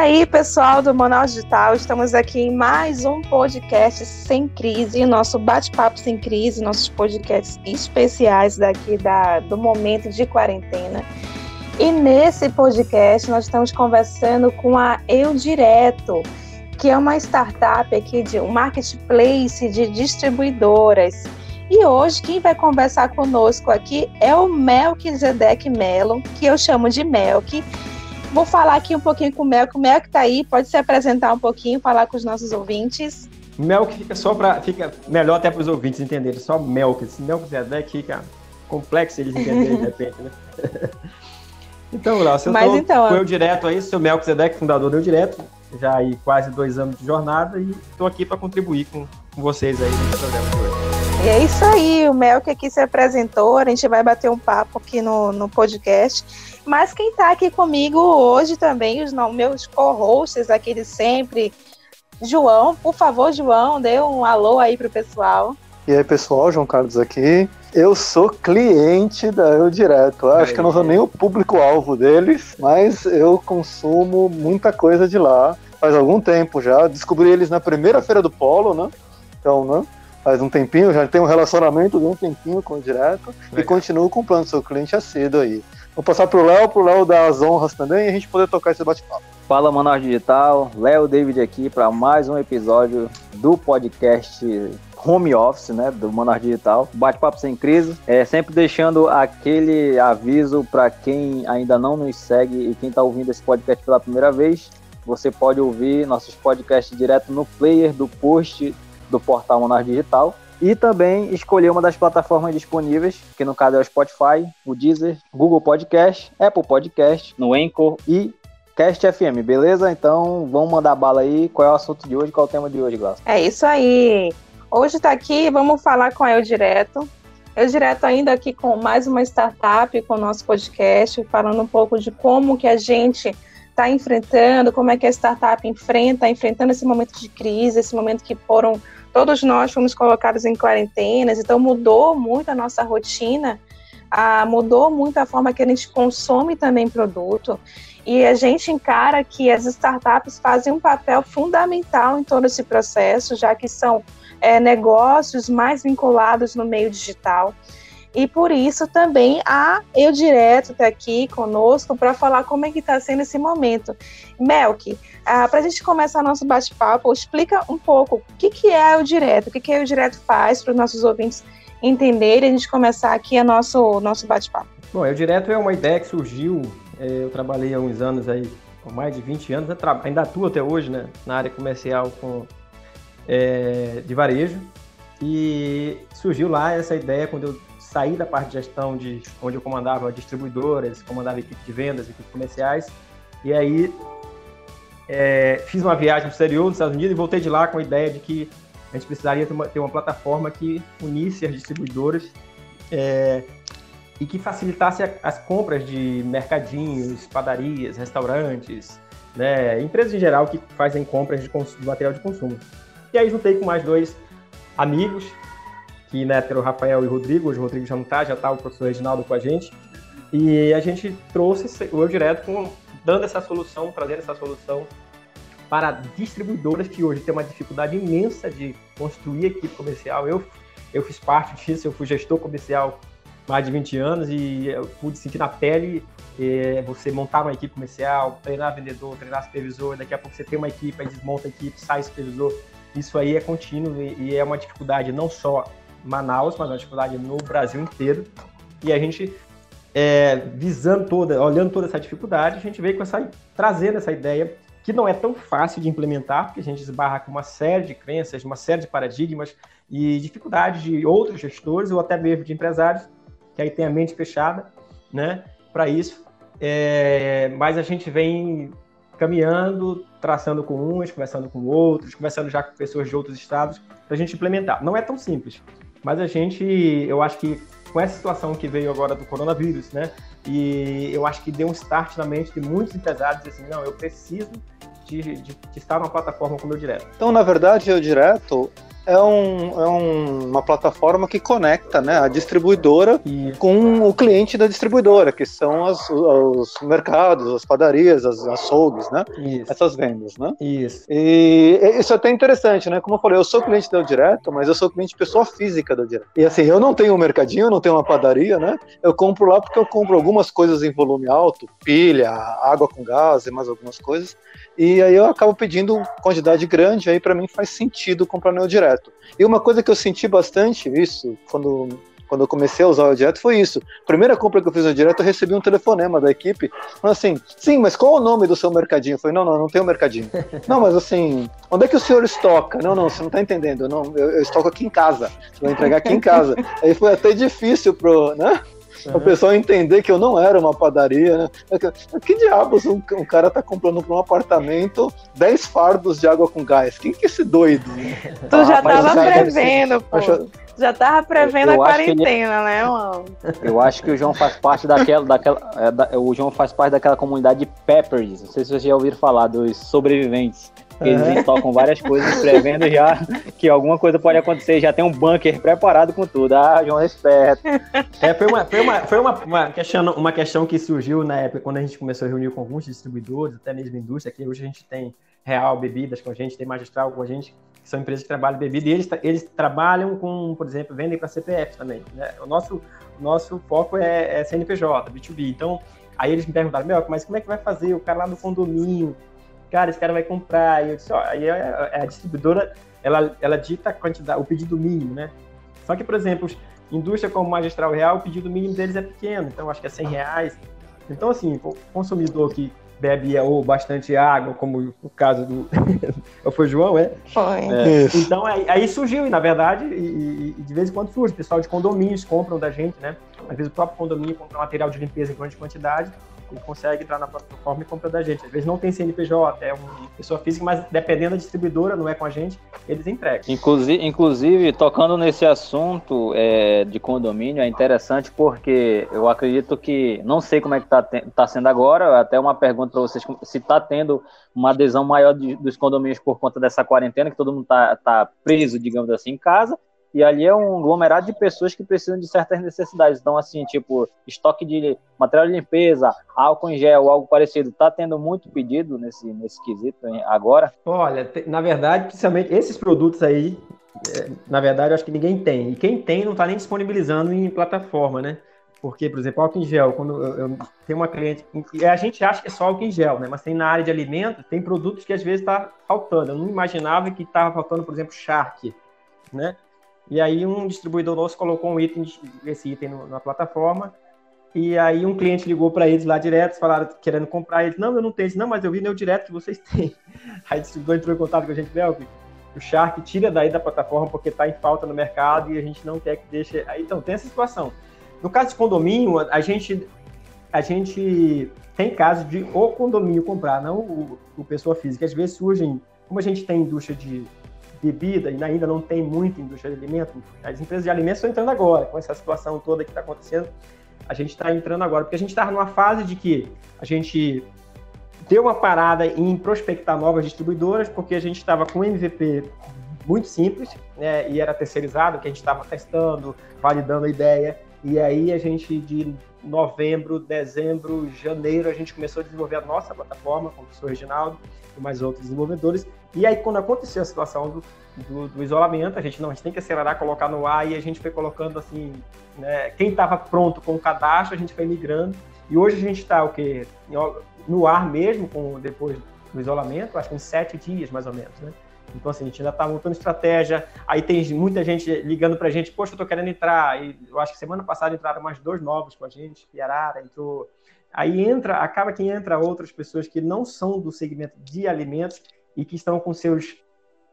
aí, pessoal do Manaus Digital, estamos aqui em mais um podcast sem crise, nosso bate-papo sem crise, nossos podcasts especiais daqui da, do momento de quarentena. E nesse podcast nós estamos conversando com a Eu Direto, que é uma startup aqui de um marketplace de distribuidoras. E hoje quem vai conversar conosco aqui é o Melquisedeque Melo, que eu chamo de Melk. Vou falar aqui um pouquinho com o Melk. O Melk está aí, pode se apresentar um pouquinho, falar com os nossos ouvintes. Melk fica só para fica melhor até para os ouvintes entenderem, só Melk. Esse Melquisedeque fica complexo eles entenderem de repente, né? então, Glaucio, eu Mas, então, com eu direto aí, seu Melquisedeque, fundador do Eu Direto já aí quase dois anos de jornada e estou aqui para contribuir com, com vocês aí nesse programa de hoje. E é isso aí, o Mel que aqui se apresentou, a gente vai bater um papo aqui no, no podcast. Mas quem está aqui comigo hoje também, os meus co-hosts aqui de sempre, João, por favor, João, dê um alô aí pro pessoal. E aí, pessoal, João Carlos aqui. Eu sou cliente da Eu Direto. Eu acho que eu não sou nem o público-alvo deles, mas eu consumo muita coisa de lá faz algum tempo já. Descobri eles na primeira feira do Polo, né? Então, né? Faz um tempinho, já tenho um relacionamento de um tempinho com o Direto Legal. e continuo comprando, sou cliente assíduo aí. Vou passar pro Léo, pro Léo dar as honras também e a gente poder tocar esse bate-papo. Fala, Manaus Digital. Léo David aqui para mais um episódio do podcast home office, né, do Monarch Digital, bate-papo sem crise, é sempre deixando aquele aviso para quem ainda não nos segue e quem está ouvindo esse podcast pela primeira vez, você pode ouvir nossos podcasts direto no player do post do portal Monarch Digital e também escolher uma das plataformas disponíveis, que no caso é o Spotify, o Deezer, Google Podcast, Apple Podcast, no Anchor e Cast FM, beleza? Então vamos mandar bala aí. Qual é o assunto de hoje? Qual é o tema de hoje, Glaucio? É isso aí. Hoje está aqui, vamos falar com a Eu Direto. Eu Direto ainda aqui com mais uma startup, com o nosso podcast, falando um pouco de como que a gente está enfrentando, como é que a startup enfrenta, enfrentando esse momento de crise, esse momento que foram, todos nós fomos colocados em quarentenas, então mudou muito a nossa rotina, mudou muito a forma que a gente consome também produto. E a gente encara que as startups fazem um papel fundamental em todo esse processo, já que são é, negócios mais vinculados no meio digital. E por isso também a Eu Direto está aqui conosco para falar como é que está sendo esse momento. Melk, ah, para a gente começar nosso bate-papo, explica um pouco o que, que é o Direto, o que, que Eu Direto faz para os nossos ouvintes entenderem e a gente começar aqui o nosso, nosso bate-papo. Bom, Eu Direto é uma ideia que surgiu, é, eu trabalhei há uns anos aí, com mais de 20 anos, ainda atuo até hoje né, na área comercial com é, de varejo. E surgiu lá essa ideia quando eu saí da parte de gestão, de onde eu comandava distribuidoras, comandava equipe de vendas, equipes comerciais. E aí é, fiz uma viagem no exterior, nos Estados Unidos, e voltei de lá com a ideia de que a gente precisaria ter uma, ter uma plataforma que unisse as distribuidoras é, e que facilitasse a, as compras de mercadinhos, padarias, restaurantes, né, empresas em geral que fazem compras de, de material de consumo. E aí juntei com mais dois amigos, que né, era o Rafael e o Rodrigo, hoje o Rodrigo já não está, já está o professor Reginaldo com a gente, e a gente trouxe o Eu Direto com, dando essa solução, trazendo essa solução para distribuidoras que hoje têm uma dificuldade imensa de construir equipe comercial. Eu, eu fiz parte disso, eu fui gestor comercial mais de 20 anos e eu pude sentir na pele é, você montar uma equipe comercial, treinar vendedor, treinar supervisor, daqui a pouco você tem uma equipe, aí desmonta a equipe, sai supervisor. Isso aí é contínuo e, é uma dificuldade não só Manaus, mas uma dificuldade no Brasil inteiro. E a gente, é, visando toda, olhando toda essa dificuldade, a gente veio com essa, trazendo essa ideia que não é tão fácil de implementar, porque a gente esbarra com uma série de crenças, uma série de paradigmas e dificuldades de outros gestores ou até mesmo de empresários que aí tem a mente fechada, né, para isso. É, mas a gente vem caminhando, traçando com uns, conversando com outros, conversando já com pessoas de outros estados, para a gente implementar. Não é tão simples, mas a gente, eu acho que com essa situação que veio agora do coronavírus, né, e eu acho que deu um start na mente de muitos empresários, assim, não, eu preciso de, de, de estar numa plataforma como o Direto. Então, na verdade, o Direto é, um, é um, uma plataforma que conecta né, a distribuidora com o cliente da distribuidora, que são as, os mercados, as padarias, as açougues, né? Isso. Essas vendas, né? Isso. E isso é até interessante, né? Como eu falei, eu sou cliente da Direto, mas eu sou cliente pessoa física da Direto. E assim, eu não tenho um mercadinho, eu não tenho uma padaria, né? Eu compro lá porque eu compro algumas coisas em volume alto, pilha, água com gás e mais algumas coisas. E aí eu acabo pedindo quantidade grande, aí para mim faz sentido comprar neo direto. E uma coisa que eu senti bastante isso quando quando eu comecei a usar o direto foi isso. Primeira compra que eu fiz no direto, eu recebi um telefonema da equipe, falando assim, sim, mas qual o nome do seu mercadinho? Eu falei, não, não, não tem um mercadinho. não, mas assim, onde é que o senhor estoca? Não, não, você não está entendendo, não, eu, eu estoco aqui em casa, você vai entregar aqui em casa. Aí foi até difícil pro, né? Uhum. O pessoal entender que eu não era uma padaria, né? Que diabos um, um cara tá comprando para um apartamento 10 fardos de água com gás? Quem que é esse doido? Tu já tava prevendo, pô. Já tava prevendo eu, a quarentena, ele... né, mano? Eu acho que o João faz parte daquela. daquela é, da, o João faz parte daquela comunidade de Peppers. Não sei se vocês já ouviram falar dos sobreviventes. Eles uhum. estocam várias coisas prevendo já que alguma coisa pode acontecer, já tem um bunker preparado com tudo. Ah, João, respeito. É, foi uma, foi uma, foi uma, uma, questão, uma questão que surgiu na época quando a gente começou a reunir com alguns distribuidores, até mesmo indústria, que hoje a gente tem Real Bebidas com a gente, tem Magistral com a gente, que são empresas que trabalham bebida, e eles, eles trabalham com, por exemplo, vendem para CPF também. Né? O nosso, nosso foco é, é CNPJ, B2B. Então, aí eles me perguntaram, meu, mas como é que vai fazer? O cara lá no condomínio cara, esse cara vai comprar. E eu disse, ó, aí a, a, distribuidora, ela, ela dita a quantidade, o pedido mínimo, né? Só que, por exemplo, indústria como Magistral Real, o pedido mínimo deles é pequeno, então acho que é 100 reais. Então, assim, o consumidor que bebe ou bastante água, como o caso do. Foi o João, é? Foi. É. Então, aí, aí, surgiu, e na verdade, e, e, de vez em quando surge. O pessoal de condomínios compram da gente, né? Às vezes o próprio condomínio compra material de limpeza em grande quantidade ele consegue entrar na plataforma e comprar da gente. Às vezes não tem CNPJ, é uma pessoa física, mas dependendo da distribuidora, não é com a gente, eles entregam. Inclusive, inclusive tocando nesse assunto é, de condomínio, é interessante porque eu acredito que, não sei como é que está tá sendo agora, até uma pergunta para vocês, se está tendo uma adesão maior de, dos condomínios por conta dessa quarentena, que todo mundo está tá preso, digamos assim, em casa, e ali é um aglomerado de pessoas que precisam de certas necessidades. Então, assim, tipo, estoque de material de limpeza, álcool em gel, algo parecido. Tá tendo muito pedido nesse, nesse quesito agora? Olha, na verdade, principalmente esses produtos aí, é, na verdade, eu acho que ninguém tem. E quem tem não está nem disponibilizando em plataforma, né? Porque, por exemplo, álcool em gel, quando eu, eu tenho uma cliente. A gente acha que é só álcool em gel, né? Mas tem na área de alimentos, tem produtos que às vezes está faltando. Eu não imaginava que estava faltando, por exemplo, Shark, né? E aí um distribuidor nosso colocou um item, esse item na plataforma, e aí um cliente ligou para eles lá direto, falaram querendo comprar, eles, não, eu não tenho, não, mas eu vi no direto que vocês têm. Aí o distribuidor entrou em contato com a gente, Velk, o Shark tira daí da plataforma porque está em falta no mercado e a gente não quer que deixe. Então, tem essa situação. No caso de condomínio, a gente, a gente tem casos de o condomínio comprar, não o, o pessoa física. Às vezes surgem, como a gente tem indústria de bebida e ainda não tem muita indústria de alimentos, as empresas de alimentos estão entrando agora, com essa situação toda que está acontecendo, a gente está entrando agora, porque a gente estava numa fase de que a gente deu uma parada em prospectar novas distribuidoras, porque a gente estava com MVP muito simples, né, e era terceirizado, que a gente estava testando, validando a ideia, e aí a gente de novembro, dezembro, janeiro, a gente começou a desenvolver a nossa plataforma com o professor Reginaldo e mais outros desenvolvedores, e aí, quando aconteceu a situação do, do, do, isolamento, a gente não, a gente tem que acelerar, colocar no ar, e a gente foi colocando assim, né, quem estava pronto com o cadastro, a gente foi migrando. E hoje a gente está o quê? No ar mesmo, com, depois do isolamento, acho que em sete dias, mais ou menos, né? Então, assim, a gente ainda está montando estratégia. Aí tem muita gente ligando para a gente, poxa, eu estou querendo entrar. E eu acho que semana passada entraram mais dois novos com a gente, Piarara entrou. Aí entra, acaba que entra outras pessoas que não são do segmento de alimentos e que estão com seus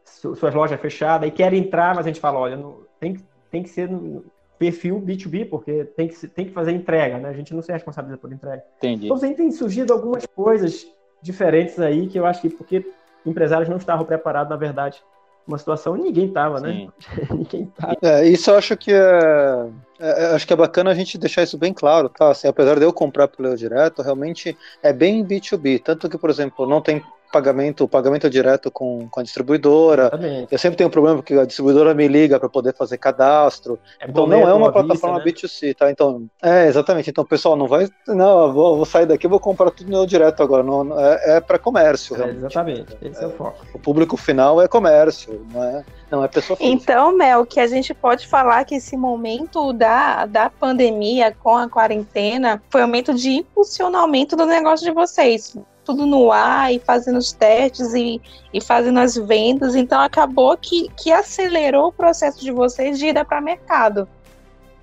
suas lojas fechadas e querem entrar, mas a gente fala, olha, não, tem, tem que ser no perfil B2B, porque tem que, tem que fazer entrega, né? A gente não se responsabiliza por entrega. Entendi. Então, tem surgido algumas coisas diferentes aí que eu acho que porque empresários não estavam preparados, na verdade, uma situação ninguém estava, né? ninguém tava. É, isso eu acho que é, é, é, acho que é bacana a gente deixar isso bem claro, tá? Assim, apesar de eu comprar pelo direto, realmente é bem B2B, tanto que, por exemplo, não tem pagamento, pagamento direto com, com a distribuidora. Exatamente. Eu sempre tenho um problema porque a distribuidora me liga para poder fazer cadastro. É então não é uma plataforma vista, né? B2C, tá? Então, é, exatamente. Então, pessoal, não vai. Não, eu vou, vou sair daqui e vou comprar tudo no direto agora. Não, é, é para comércio. É, exatamente. Esse é, o foco. O público final é comércio, não é, não é pessoa física. Então, Mel, que a gente pode falar que esse momento da, da pandemia com a quarentena foi um momento de impulsionamento do negócio de vocês tudo no ar e fazendo os testes e, e fazendo as vendas. Então acabou que, que acelerou o processo de vocês de ida para mercado.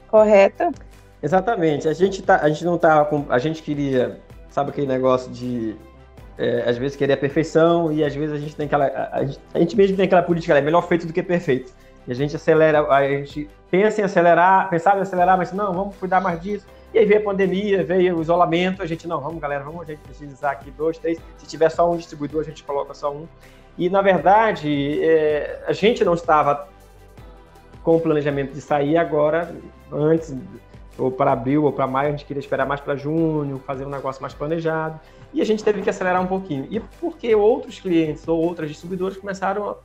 Correto? Exatamente. A gente, tá, a gente não tava com. A gente queria, sabe aquele negócio de. É, às vezes querer a perfeição e às vezes a gente tem aquela. A, a, gente, a gente mesmo tem aquela política, é melhor feito do que perfeito. E a gente acelera, a gente pensa em acelerar, pensava em acelerar, mas não, vamos cuidar mais disso. E aí veio a pandemia, veio o isolamento, a gente, não, vamos galera, vamos a gente precisar aqui dois, três, se tiver só um distribuidor, a gente coloca só um. E na verdade, é, a gente não estava com o planejamento de sair agora, antes, ou para abril ou para maio, a gente queria esperar mais para junho, fazer um negócio mais planejado. E a gente teve que acelerar um pouquinho. E porque outros clientes ou outras distribuidoras começaram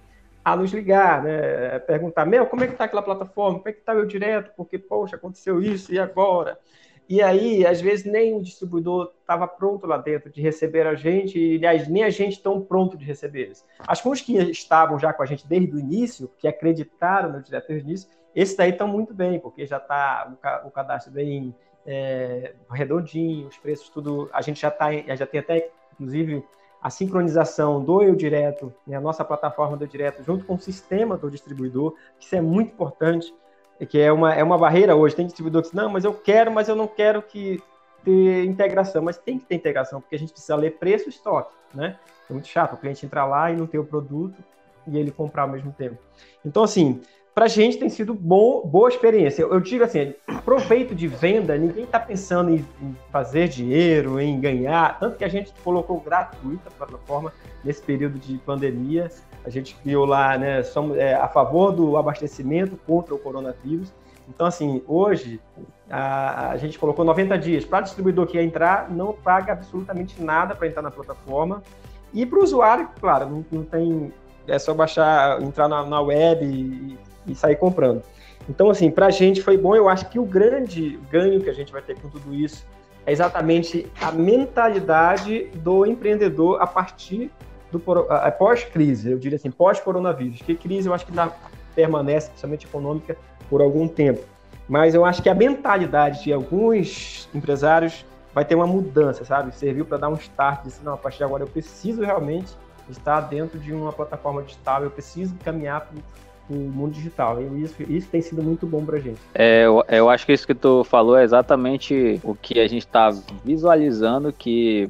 a nos ligar, né? Perguntar, meu, como é que está aquela plataforma? Como é que está meu direto? Porque, poxa, aconteceu isso e agora? E aí, às vezes, nem o distribuidor estava pronto lá dentro de receber a gente, e aliás, nem a gente tão pronto de receber eles. As fontes que estavam já com a gente desde o início, que acreditaram no direto desde o início, esses daí estão muito bem, porque já está o, cadastro bem é, redondinho, os preços tudo. A gente já, tá, já tem até, inclusive, a sincronização do Eu Direto, né, a nossa plataforma do Eu Direto, junto com o sistema do distribuidor, isso é muito importante que é uma, é uma barreira hoje. Tem distribuidor que diz, não, mas eu quero, mas eu não quero que ter integração. Mas tem que ter integração, porque a gente precisa ler preço e estoque, né? É muito chato o cliente entrar lá e não ter o produto e ele comprar ao mesmo tempo. Então, assim, para a gente tem sido bom, boa experiência. Eu, digo assim, proveito de venda, ninguém está pensando em, fazer dinheiro, em ganhar, tanto que a gente colocou gratuita a plataforma nesse período de pandemia. A gente criou lá, né, somos é, a favor do abastecimento contra o coronavírus. Então, assim, hoje a, a gente colocou 90 dias. Para distribuidor que entrar, não paga absolutamente nada para entrar na plataforma. E para o usuário, claro, não, não, tem. É só baixar, entrar na, na web e, e, sair comprando. Então, assim, para a gente foi bom. Eu acho que o grande ganho que a gente vai ter com tudo isso é exatamente a mentalidade do empreendedor a partir do pós-crise, eu diria assim, pós-coronavírus. Que crise eu acho que dá, permanece, principalmente econômica, por algum tempo. Mas eu acho que a mentalidade de alguns empresários vai ter uma mudança, sabe? Serviu para dar um start, disse, não, a partir de agora eu preciso realmente estar dentro de uma plataforma digital, eu preciso caminhar para o mundo digital. E isso, isso tem sido muito bom para a gente. É, eu, eu acho que isso que tu falou é exatamente o que a gente está visualizando, que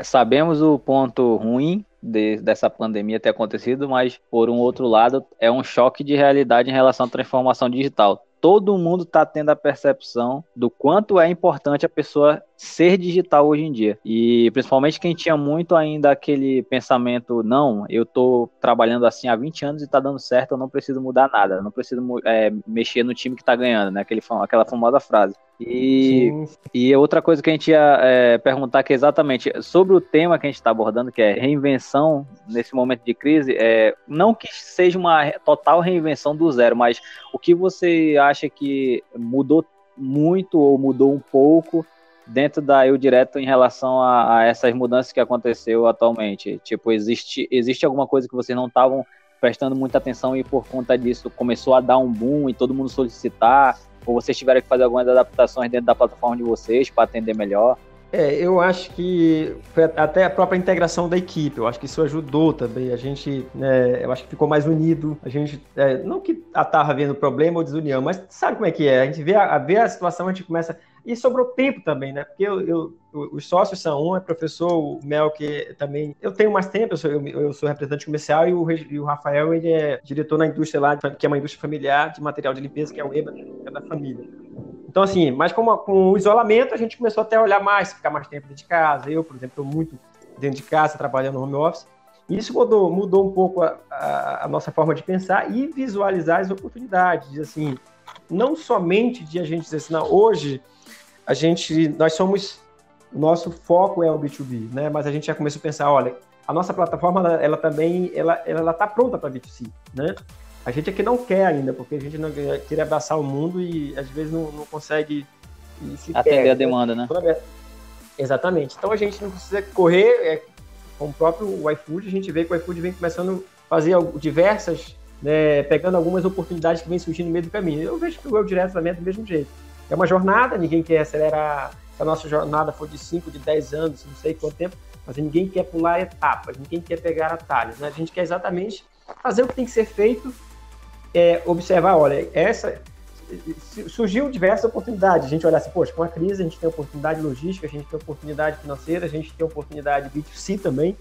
sabemos o ponto ruim de, dessa pandemia ter acontecido, mas por um outro lado é um choque de realidade em relação à transformação digital. Todo mundo está tendo a percepção do quanto é importante a pessoa ser digital hoje em dia. E principalmente quem tinha muito ainda aquele pensamento, não, eu estou trabalhando assim há 20 anos e está dando certo, eu não preciso mudar nada, não preciso é, mexer no time que está ganhando, né? Aquele, aquela famosa frase. E, e outra coisa que a gente ia é, perguntar que é exatamente sobre o tema que a gente está abordando, que é reinvenção nesse momento de crise, é, não que seja uma total reinvenção do zero, mas o que você acha que mudou muito ou mudou um pouco dentro da Eu Direto em relação a, a, essas mudanças que aconteceu atualmente? Tipo, existe, existe alguma coisa que vocês não estavam prestando muita atenção e por conta disso começou a dar um boom e todo mundo solicitar? Ou vocês tiveram que fazer algumas adaptações dentro da plataforma de vocês para atender melhor? É, eu acho que foi até a própria integração da equipe, eu acho que isso ajudou também. A gente, né, eu acho que ficou mais unido. A gente, é, não que estava vendo problema ou desunião, mas sabe como é que é? A gente vê a, vê a situação, a gente começa e sobrou tempo também, né? Porque eu, eu, os sócios são um, é professor, o Mel, que também. Eu tenho mais tempo, eu sou, eu, eu sou representante comercial e o, e o, Rafael, ele é diretor na indústria lá, que é uma indústria familiar de material de limpeza, que é o EBA, que é da família. Então, assim, mas com, com o isolamento, a gente começou até a olhar mais, ficar mais tempo dentro de casa. Eu, por exemplo, estou muito dentro de casa, trabalhando no home office. Isso mudou, mudou um pouco a, a, a nossa forma de pensar e visualizar as oportunidades. Assim, não somente de a gente dizer assim, não, hoje a gente, nós somos, nosso foco é o B2B, né? Mas a gente já começou a pensar, olha, a nossa plataforma, ela, ela também, ela ela está pronta para B2C, né? A gente aqui não quer ainda, porque a gente não quer abraçar o mundo e às vezes não, não consegue atender a demanda, né? Exatamente. Então a gente não precisa correr é, com o próprio iFood, a gente vê que o iFood vem começando a fazer diversas, né, pegando algumas oportunidades que vem surgindo no meio do caminho. Eu vejo que o Eu Direto também é do mesmo jeito. É uma jornada, ninguém quer acelerar. Se a nossa jornada for de 5, de 10 anos, não sei quanto tempo, mas ninguém quer pular etapas, ninguém quer pegar atalhos. Né? A gente quer exatamente fazer o que tem que ser feito, é, observar, olha, essa surgiu diversas oportunidades. A gente olhar assim, poxa, com a crise a gente tem oportunidade logística, a gente tem oportunidade financeira, a gente tem oportunidade B2C também,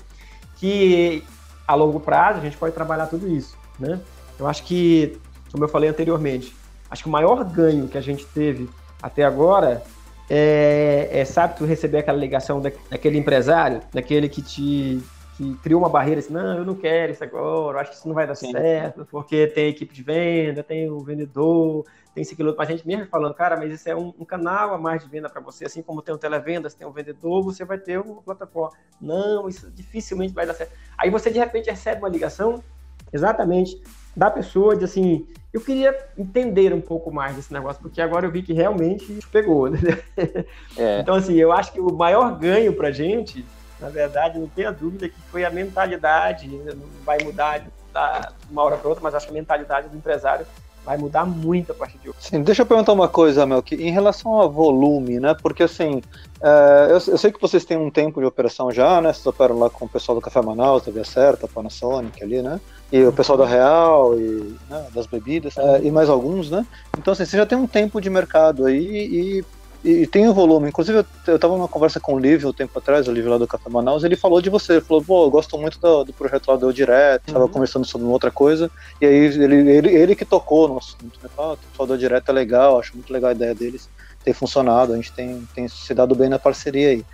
que a longo prazo a gente pode trabalhar tudo isso, né? Eu acho que, como eu falei anteriormente, acho que o maior ganho que a gente teve até agora é, é sabe, tu receber aquela ligação da, daquele empresário, daquele que te que criou uma barreira assim, não, eu não quero isso agora, eu acho que isso não vai dar Sim. certo, porque tem equipe de venda, tem o vendedor, tem esse aquilo, mas a gente mesmo falando, cara, mas isso é um, um canal a mais de venda para você, assim como tem um televendas, tem um vendedor, você vai ter uma plataforma. Não, isso dificilmente vai dar certo. Aí você de repente recebe uma ligação, exatamente, da pessoa de assim, eu queria entender um pouco mais desse negócio, porque agora eu vi que realmente pegou. Né? É. Então, assim, eu acho que o maior ganho para gente, na verdade, não tenha dúvida que foi a mentalidade, né? não vai mudar de uma hora para outra, mas acho que a mentalidade do empresário vai mudar muito a partir de hoje. Sim, deixa eu perguntar uma coisa, Melk, em relação ao volume, né? Porque assim, é, eu, eu, sei que vocês têm um tempo de operação já, né? Vocês operam lá com o pessoal do Café Manaus, TV Certa, Panasonic ali, né? E o pessoal da Real e né, das bebidas, é, e mais alguns, né? Então, assim, você já tem um tempo de mercado aí e e, tem o volume. Inclusive, eu, estava numa conversa com o Lívio um tempo atrás, o Lívio lá do Café Manaus, ele falou de você. Ele falou, pô, eu gosto muito do, do projeto lá do Direto, estava uhum. conversando sobre outra coisa. E aí, ele, ele, ele que tocou no assunto, né? Ah, o pessoal do Direto é legal, acho muito legal a ideia deles ter funcionado. A gente tem, tem se dado bem na parceria aí.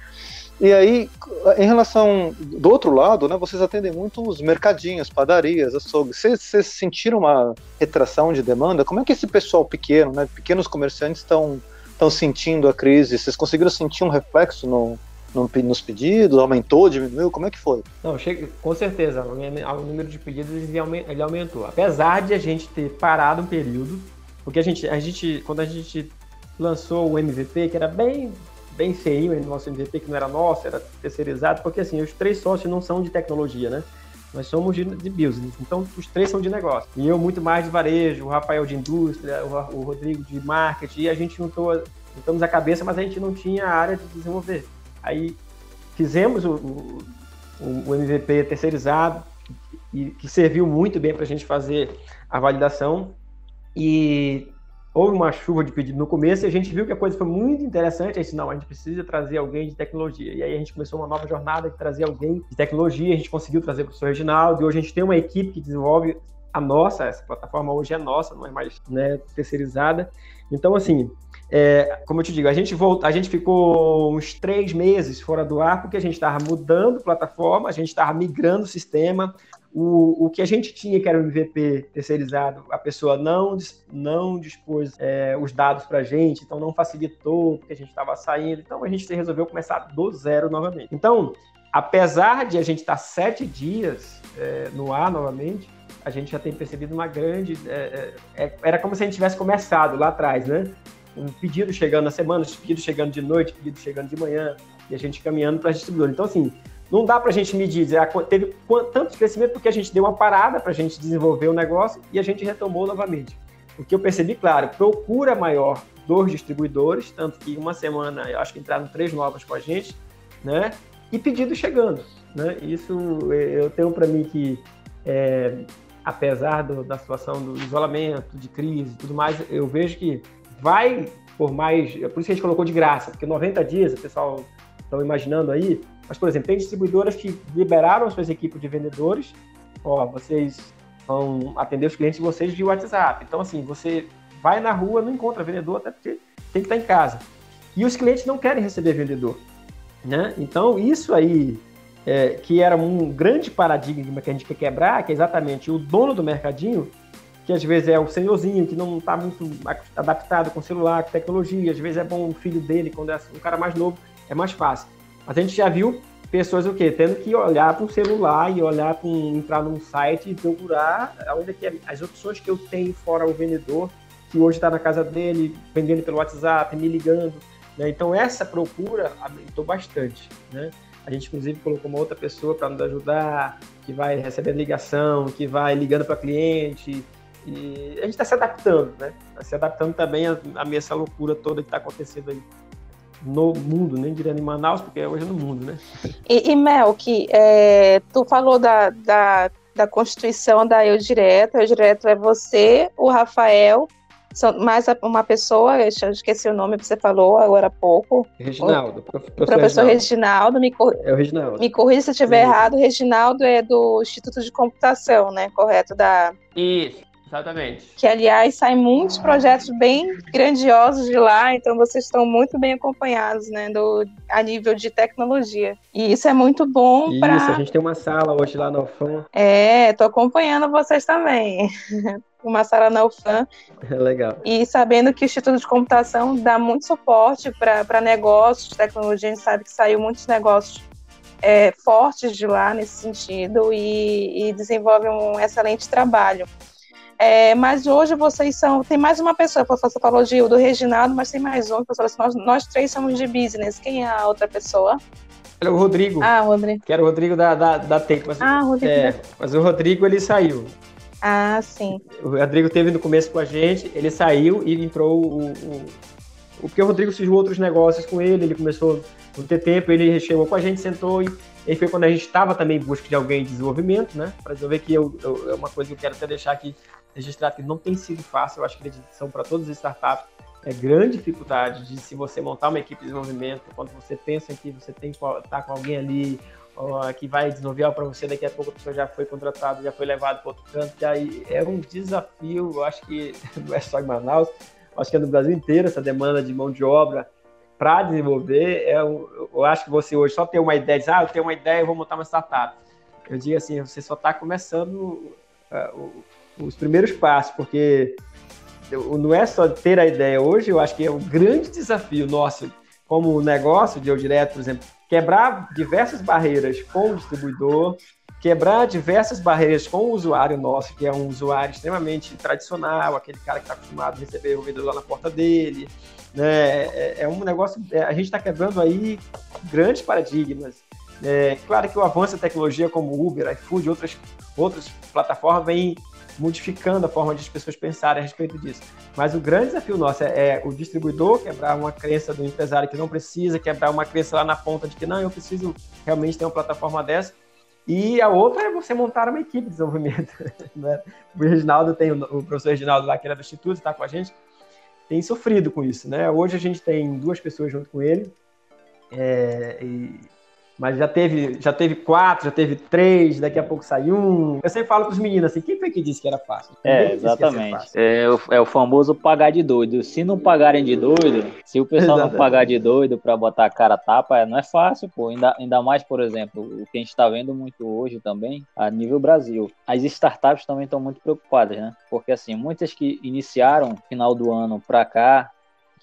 E aí, em relação do outro lado, né, vocês atendem muito os mercadinhos, padarias, açougues. Vocês, sentiram uma retração de demanda? Como é que esse pessoal pequeno, né, pequenos comerciantes estão estão sentindo a crise? Vocês conseguiram sentir um reflexo no, no, nos pedidos? Aumentou, diminuiu? Como é que foi? Não, chega, com certeza, o número de pedidos ele aumentou. Apesar de a gente ter parado um período, porque a gente, a gente quando a gente lançou o MVP, que era bem bem feio o nosso MVP, que não era nosso, era terceirizado, porque assim, os três sócios não são de tecnologia, né? Nós somos de, de business, então os três são de negócio. E eu muito mais de varejo, o Rafael de indústria, o, o Rodrigo de marketing, e a gente juntou, juntamos a cabeça, mas a gente não tinha área de desenvolver. Aí fizemos o, o, o MVP terceirizado, e que serviu muito bem para a gente fazer a validação. E houve uma chuva de pedido no começo e a gente viu que a coisa foi muito interessante. A gente, não, a gente precisa trazer alguém de tecnologia. E aí a gente começou uma nova jornada de trazer alguém de tecnologia. A gente conseguiu trazer o professor Reginaldo e hoje a gente tem uma equipe que desenvolve a nossa, essa plataforma hoje é nossa, não é mais né, terceirizada. Então, assim, é, como eu te digo, a gente, volta, a gente ficou uns três meses fora do ar porque a gente estava mudando plataforma, a gente estava migrando o sistema, o, o que a gente tinha, que era o MVP terceirizado, a pessoa não, não dispôs é, os dados para a gente, então não facilitou, porque a gente estava saindo. Então a gente resolveu começar do zero novamente. Então, apesar de a gente estar tá sete dias é, no ar novamente, a gente já tem percebido uma grande. É, é, é era como se a gente tivesse começado lá atrás, né? Um pedido chegando na semana, pedido chegando de noite, pedido chegando de manhã, e a gente caminhando para a distribuidora. Então, assim, não dá para a gente medir, dizer, ah, teve tanto crescimento porque a gente deu uma parada para a gente desenvolver o negócio e a gente retomou novamente. O que eu percebi, claro, procura maior dos distribuidores, tanto que uma semana eu acho que entraram três novas com a gente, né? E pedidos chegando, né? Isso eu tenho para mim que, é, apesar do, da situação do isolamento, de crise tudo mais, eu vejo que vai por mais. Por isso que a gente colocou de graça, porque 90 dias, o pessoal estão imaginando aí, mas, por exemplo, tem distribuidoras que liberaram suas equipes de vendedores. Ó, vocês vão atender os clientes de vocês via WhatsApp. Então, assim, você vai na rua, não encontra vendedor, até porque tem que estar em casa. E os clientes não querem receber vendedor. Né? Então, isso aí, é, que era um grande paradigma que a gente quer quebrar, que é exatamente o dono do mercadinho, que às vezes é o senhorzinho que não está muito adaptado com celular, com tecnologia, às vezes é bom o filho dele, quando é um cara mais novo, é mais fácil. A gente já viu pessoas o quê? Tendo que olhar para um celular e olhar para entrar num site e procurar onde que é, as opções que eu tenho fora o vendedor, que hoje está na casa dele, vendendo pelo WhatsApp, me ligando. Né? Então essa procura aumentou bastante. Né? A gente inclusive colocou uma outra pessoa para nos ajudar, que vai recebendo ligação, que vai ligando para cliente. E a gente está se adaptando, né? Tá se adaptando também a, a essa loucura toda que está acontecendo aí no mundo, nem diria em Manaus, porque hoje é no mundo, né? E, e Mel, que é, tu falou da, da, da constituição da Eu Direto, Eu Direto é você, o Rafael, são mais uma pessoa, eu esqueci o nome que você falou agora há pouco. Reginaldo, o, professor, professor Reginaldo. Reginaldo me, cor... é o Reginaldo. me corrija se eu estiver errado, Reginaldo é do Instituto de Computação, né? Correto? Da... Isso. Exatamente. Que, aliás, saem muitos projetos bem grandiosos de lá, então vocês estão muito bem acompanhados, né, do, a nível de tecnologia. E isso é muito bom para. Isso, a gente tem uma sala hoje lá no UFAM. É, estou acompanhando vocês também. uma sala na UFAM. É legal. E sabendo que o Instituto de Computação dá muito suporte para negócios, tecnologia, a gente sabe que saiu muitos negócios é, fortes de lá nesse sentido e, e desenvolve um excelente trabalho. É, mas hoje vocês são. Tem mais uma pessoa, você falou de, do Reginaldo, mas tem mais um. Nós, nós três somos de business. Quem é a outra pessoa? Era o Rodrigo. Ah, Rodrigo. Que era o Rodrigo da, da, da Take. Mas, ah, Rodrigo. É, mas o Rodrigo ele saiu. Ah, sim. O Rodrigo teve no começo com a gente, ele saiu e entrou o. o, o porque o Rodrigo surgiu outros negócios com ele, ele começou a ter tempo, ele chegou com a gente, sentou e e foi quando a gente estava também em busca de alguém em desenvolvimento, né? Para desenvolver que eu, eu, é uma coisa que eu quero até deixar aqui registrado que não tem sido fácil. Eu acho que são para todas as startups é grande dificuldade de se você montar uma equipe de desenvolvimento, quando você pensa que você tem que estar com alguém ali ó, que vai desenvolver para você, daqui a pouco a pessoa já foi contratada, já foi levado para outro canto, que aí é um desafio, eu acho que não é só em Manaus, acho que é no Brasil inteiro essa demanda de mão de obra para desenvolver, é, eu acho que você hoje só tem uma ideia, diz, ah, eu tenho uma ideia, eu vou montar uma startup. Eu digo assim, você só está começando uh, os primeiros passos, porque não é só ter a ideia hoje, eu acho que é um grande desafio nosso como negócio de eu direto, por exemplo, quebrar diversas barreiras com o distribuidor, quebrar diversas barreiras com o usuário nosso, que é um usuário extremamente tradicional, aquele cara que está acostumado a receber o vendedor lá na porta dele. Né? É, é um negócio, é, a gente está quebrando aí grandes paradigmas. É, claro que o avanço da tecnologia como Uber, iFood, outras, outras plataformas vem modificando a forma de as pessoas pensarem a respeito disso. Mas o grande desafio nosso é, é, o distribuidor quebrar uma crença do empresário que não precisa, quebrar uma crença lá na ponta de que não, eu preciso realmente ter uma plataforma dessa. E a outra é você montar uma equipe de desenvolvimento. Né? O Reginaldo tem, o professor Reginaldo lá, que era do Instituto, está com a gente, tem sofrido com isso. Né? Hoje a gente tem duas pessoas junto com ele, é, e mas já teve, já teve quatro, já teve três, daqui a pouco sai um. Eu sempre falo para os meninos assim, quem foi que disse que era fácil? é, exatamente. É o, é o, famoso pagar de doido. Se não pagarem de doido, se o pessoal exatamente. não pagar de doido para botar a cara a tapa, não é fácil, pô. Ainda, ainda mais, por exemplo, o que a gente está vendo muito hoje também, a nível Brasil. As startups também estão muito preocupadas, né? Porque assim, muitas que iniciaram final do ano para cá,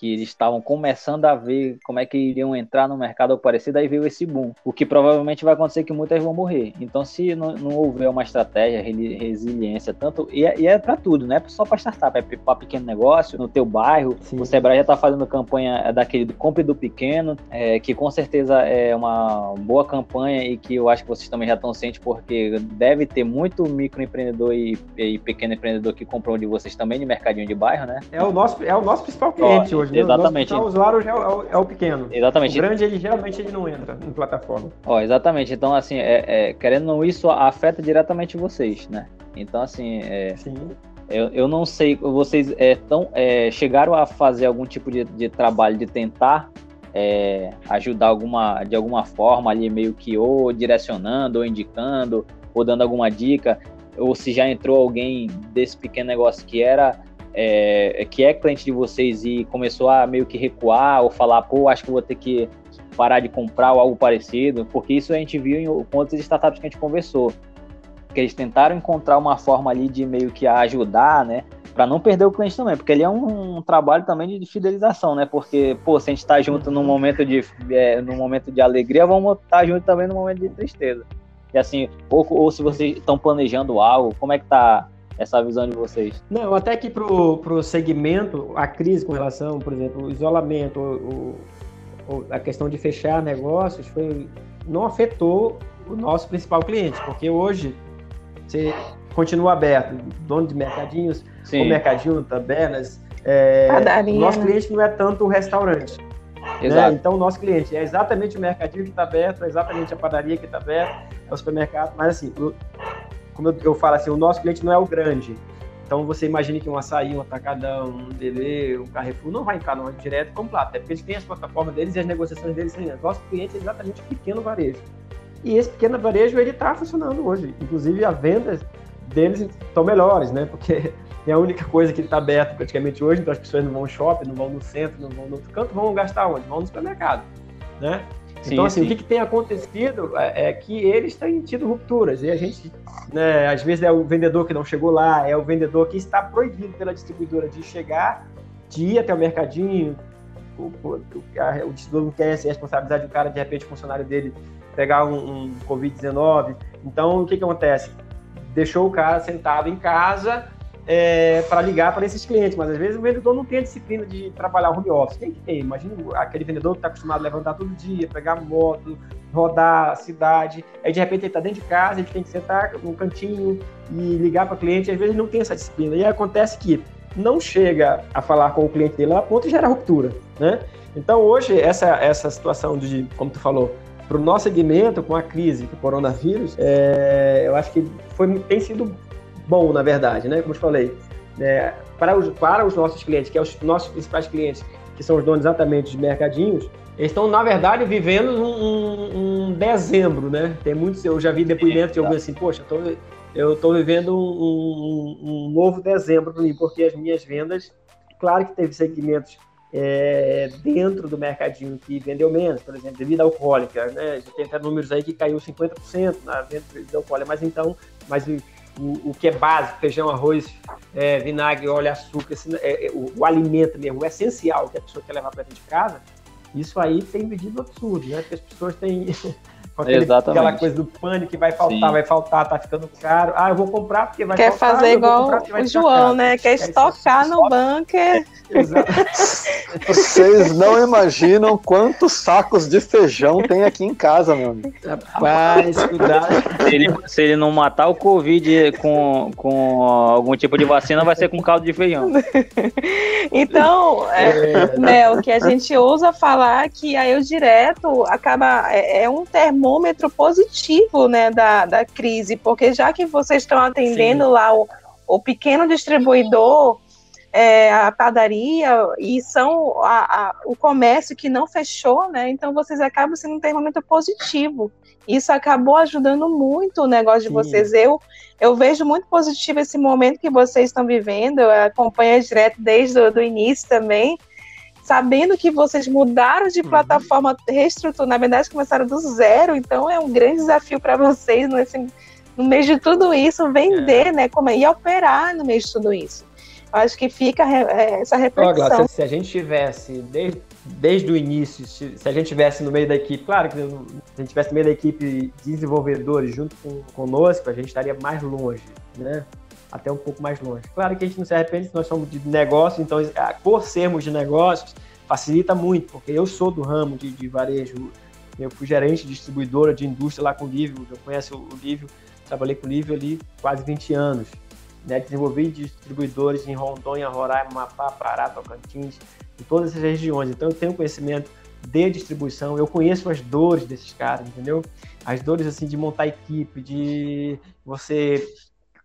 que eles estavam começando a ver como é que iriam entrar no mercado parecido, aí veio esse boom. O que provavelmente vai acontecer é que muitas vão morrer. Então, se não, não houver uma estratégia, resiliência, tanto. E é, é para tudo, não é só para startup, é para pequeno negócio, no teu bairro. Sim. O Sebrae já está fazendo campanha daquele do Compre do Pequeno, é, que com certeza é uma boa campanha e que eu acho que vocês também já estão cientes, porque deve ter muito microempreendedor e, e pequeno empreendedor que comprou de vocês também de mercadinho de bairro, né? É o nosso, é o nosso principal cliente Ó, hoje. Exatamente. O usuário é o, é o, pequeno. Exatamente. O grande, ele geralmente ele não entra em plataforma. Ó, exatamente. Então, assim, é, é, querendo ou não, isso afeta diretamente vocês, né? Então, assim, é, Sim. Eu, eu não sei, vocês é, tão, é, chegaram a fazer algum tipo de, de trabalho de tentar é, ajudar alguma, de alguma forma ali, meio que ou direcionando, ou indicando, ou dando alguma dica, ou se já entrou alguém desse pequeno negócio que era é, que é cliente de vocês e começou a meio que recuar ou falar, pô, acho que vou ter que parar de comprar ou algo parecido, porque isso a gente viu em, outras startups que a gente conversou, que eles tentaram encontrar uma forma ali de meio que ajudar, né, para não perder o cliente também, porque ele é um, um, trabalho também de fidelização, né? Porque, pô, se a gente tá junto num momento de, é, num momento de alegria, vamos estar tá junto também no momento de tristeza. E assim, ou, ou se vocês estão planejando algo, como é que tá essa visão de vocês? Não, até que pro, pro segmento, a crise com relação, por exemplo, o isolamento, o, o, a questão de fechar negócios, foi, não afetou o nosso principal cliente, porque hoje você continua aberto, dono de mercadinhos, Sim. o mercadinho, tabernas, é, o nosso cliente não é tanto o restaurante. Né? Então, o nosso cliente é exatamente o mercadinho que está aberto, é exatamente a padaria que está aberta, é o supermercado. Mas, assim, como eu, eu, falo assim, o nosso cliente não é o grande. Então, você imagine que um açaí, um atacadão, um DB, um Carrefour não vai entrar no direto como plato, é porque eles têm as plataformas deles e as negociações deles. Assim, nosso cliente é exatamente pequeno varejo. E esse pequeno varejo, ele está funcionando hoje. Inclusive, a venda deles estão melhores, né? Porque é a única coisa que está aberta praticamente hoje, então as pessoas não vão ao shopping, não vão no centro, não vão no outro canto, vão gastar onde? Vão no supermercado, né? Sim, então, assim, sim. o que, que, tem acontecido é, é, que eles têm tido rupturas, e a gente, né, às vezes é o vendedor que não chegou lá, é o vendedor que está proibido pela distribuidora de chegar, de ir até o mercadinho, o, o, o, o distribuidor não quer se responsabilizar de um cara, de repente, funcionário dele pegar um, um Covid-19. Então, o que, que acontece? Deixou o cara sentado em casa é, para ligar para esses clientes, mas às vezes o vendedor não tem a disciplina de trabalhar home office. Tem que ter. Imagina aquele vendedor que está acostumado a levantar todo dia, pegar moto, rodar a cidade, aí de repente ele está dentro de casa, ele tem que sentar num cantinho e ligar para o cliente, às vezes não tem essa disciplina. E acontece que não chega a falar com o cliente dele a ponto de gerar ruptura, né? Então hoje essa, essa situação de, como tu falou, para o nosso segmento, com a crise do coronavírus, é, eu acho que foi, tem sido bom, na verdade, né? Como eu falei, é, para, os, para os nossos clientes, que são é os nossos principais clientes, que são os donos exatamente de mercadinhos, eles estão, na verdade, vivendo um, um, um dezembro, né? Tem muitos, eu já vi depoimento de alguns assim, poxa, tô, eu estou vivendo um, um, novo dezembro para mim, porque as minhas vendas, claro que teve segmentos é, dentro do mercadinho que vendeu menos, por exemplo, bebida alcoólica, né? Já tem até números aí que caiu 50% na venda de bebida alcoólica, mas então, mas o, o, que é básico, feijão, arroz, é, vinagre, óleo, açúcar, é, é, o, o, alimento mesmo, o essencial que a pessoa quer levar para dentro de casa, isso aí tem medido absurdo, né? Porque as pessoas têm Aquele, Exatamente. Aquela coisa do pânico que vai faltar, Sim. vai faltar, tá ficando caro. Ah, eu vou comprar porque vai Quer faltar. Quer fazer igual o João, né? Quer estocar no bunker. Vocês não imaginam quantos sacos de feijão tem aqui em casa, meu amigo. Rapaz, cuidado. Se ele, se ele não matar o Covid com, com algum tipo de vacina, vai ser com caldo de feijão. Então, é, né, o que a gente ousa falar que aí o direto acaba é, é um termômetro positivo né, da, da crise, porque já que vocês estão atendendo Sim. lá o, o pequeno distribuidor é, a padaria e são a, a, o comércio que não fechou, né? Então vocês acabam sendo um termômetro positivo. Isso acabou ajudando muito o negócio Sim. de vocês. Eu, eu vejo muito positivo esse momento que vocês estão vivendo. Eu acompanho direto desde o início também. Sabendo que vocês mudaram de uhum. plataforma, reestruturando, na verdade começaram do zero, então é um grande desafio para vocês nesse, no meio de tudo isso, vender, é. né? Como, e operar no meio de tudo isso. Acho que fica é, essa reflexão. Glaucia, se a gente tivesse desde, desde o início, se, a gente tivesse no meio da equipe, claro que se a gente tivesse no meio da equipe desenvolvedores junto com, conosco, a gente estaria mais longe, né? Até um pouco mais longe. Claro que a gente não se arrepende nós somos de negócio, então por sermos de negócios, facilita muito, porque eu sou do ramo de, de varejo, eu fui gerente de distribuidora de indústria lá com o Lívio, eu conheço o Lívio, trabalhei com o Lívio ali quase 20 anos né, desenvolvi distribuidores em Rondônia, Roraima, Amapá, Pará, Tocantins, em todas essas regiões. Então eu tenho conhecimento de distribuição, eu conheço as dores desses caras, entendeu? As dores assim de montar equipe, de você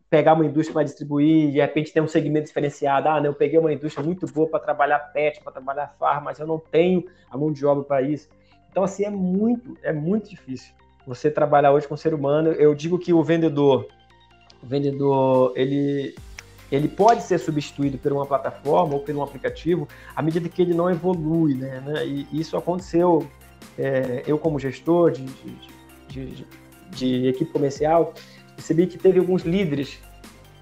pegar uma indústria para distribuir, de repente ter um segmento diferenciado. Ah, não, eu peguei uma indústria muito boa para trabalhar pet, para trabalhar farm, mas eu não tenho a mão de obra para isso. Então assim é muito, é muito difícil você trabalhar hoje com o ser humano. Eu digo que o vendedor o vendedor ele ele pode ser substituído por uma plataforma ou por um aplicativo à medida que ele não evolui, né? né? E isso aconteceu, é, eu como gestor de, de, de, de, equipe comercial, percebi que teve alguns líderes,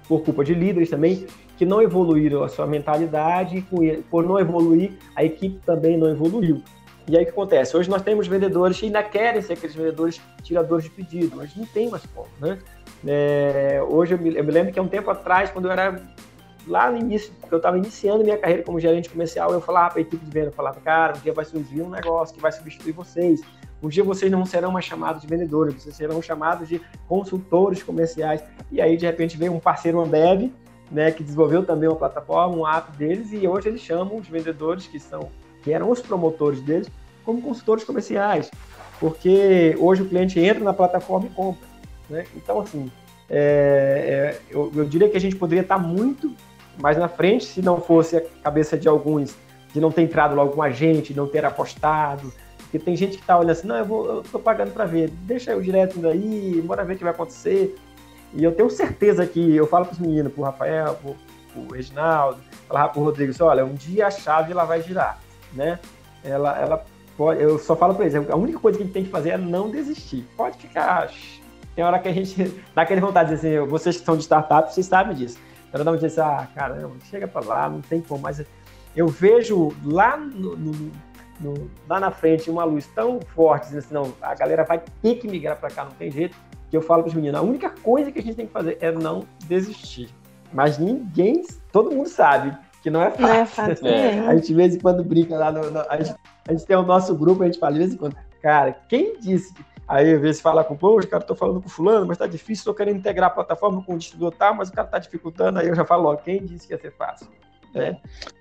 por culpa de líderes também, que não evoluíram a sua mentalidade, e por não evoluir, a equipe também não evoluiu. E aí o que acontece? Hoje nós temos vendedores que ainda querem ser aqueles vendedores tiradores de pedido, mas não tem mais como, né? É, hoje eu me, eu me, lembro que há um tempo atrás, quando eu era lá no início, eu estava iniciando minha carreira como gerente comercial, eu falava para a equipe de venda, eu falava, cara, um dia vai surgir um negócio que vai substituir vocês. Um dia vocês não serão mais chamados de vendedores, vocês serão chamados de consultores comerciais. E aí, de repente, veio um parceiro Ambev, né, que desenvolveu também uma plataforma, um app deles, e hoje eles chamam os vendedores que são que eram os promotores deles como consultores comerciais, porque hoje o cliente entra na plataforma e compra. Né? Então, assim, é, é, eu, eu, diria que a gente poderia estar muito mais na frente se não fosse a cabeça de alguns de não ter entrado logo com a gente, não ter apostado. Porque tem gente que está olhando assim, não, eu, vou, eu tô pagando para ver, deixa eu direto daí, bora ver o que vai acontecer. E eu tenho certeza que eu falo para os meninos, para o Rafael, para o Reginaldo, falar para o Rodrigo, assim, olha, um dia a chave ela vai girar, né? Ela, ela pode, eu só falo para eles, a única coisa que a gente tem que fazer é não desistir. Pode ficar tem hora que a gente dá aquele vontade de dizer assim, vocês que são de startup, vocês sabem disso. Então, não dizer assim, ah, caramba, chega para lá, não tem como. Mas eu vejo lá, no, no, no, lá na frente uma luz tão forte, dizendo assim, não, a galera vai ter que migrar para cá, não tem jeito, que eu falo para os meninos, a única coisa que a gente tem que fazer é não desistir. Mas ninguém, todo mundo sabe que não é fácil. Não é fácil é. A gente de vez em quando brinca lá, no, no, a, gente, a gente tem o nosso grupo, a gente fala de vez em quando, cara, quem disse que Aí, às vezes, fala com o povo, cara, tô falando com fulano, mas tá difícil, tô querendo integrar a plataforma com o distribuidor, tá, mas o cara tá dificultando, aí eu já falo, ó, quem disse que ia ser fácil? É.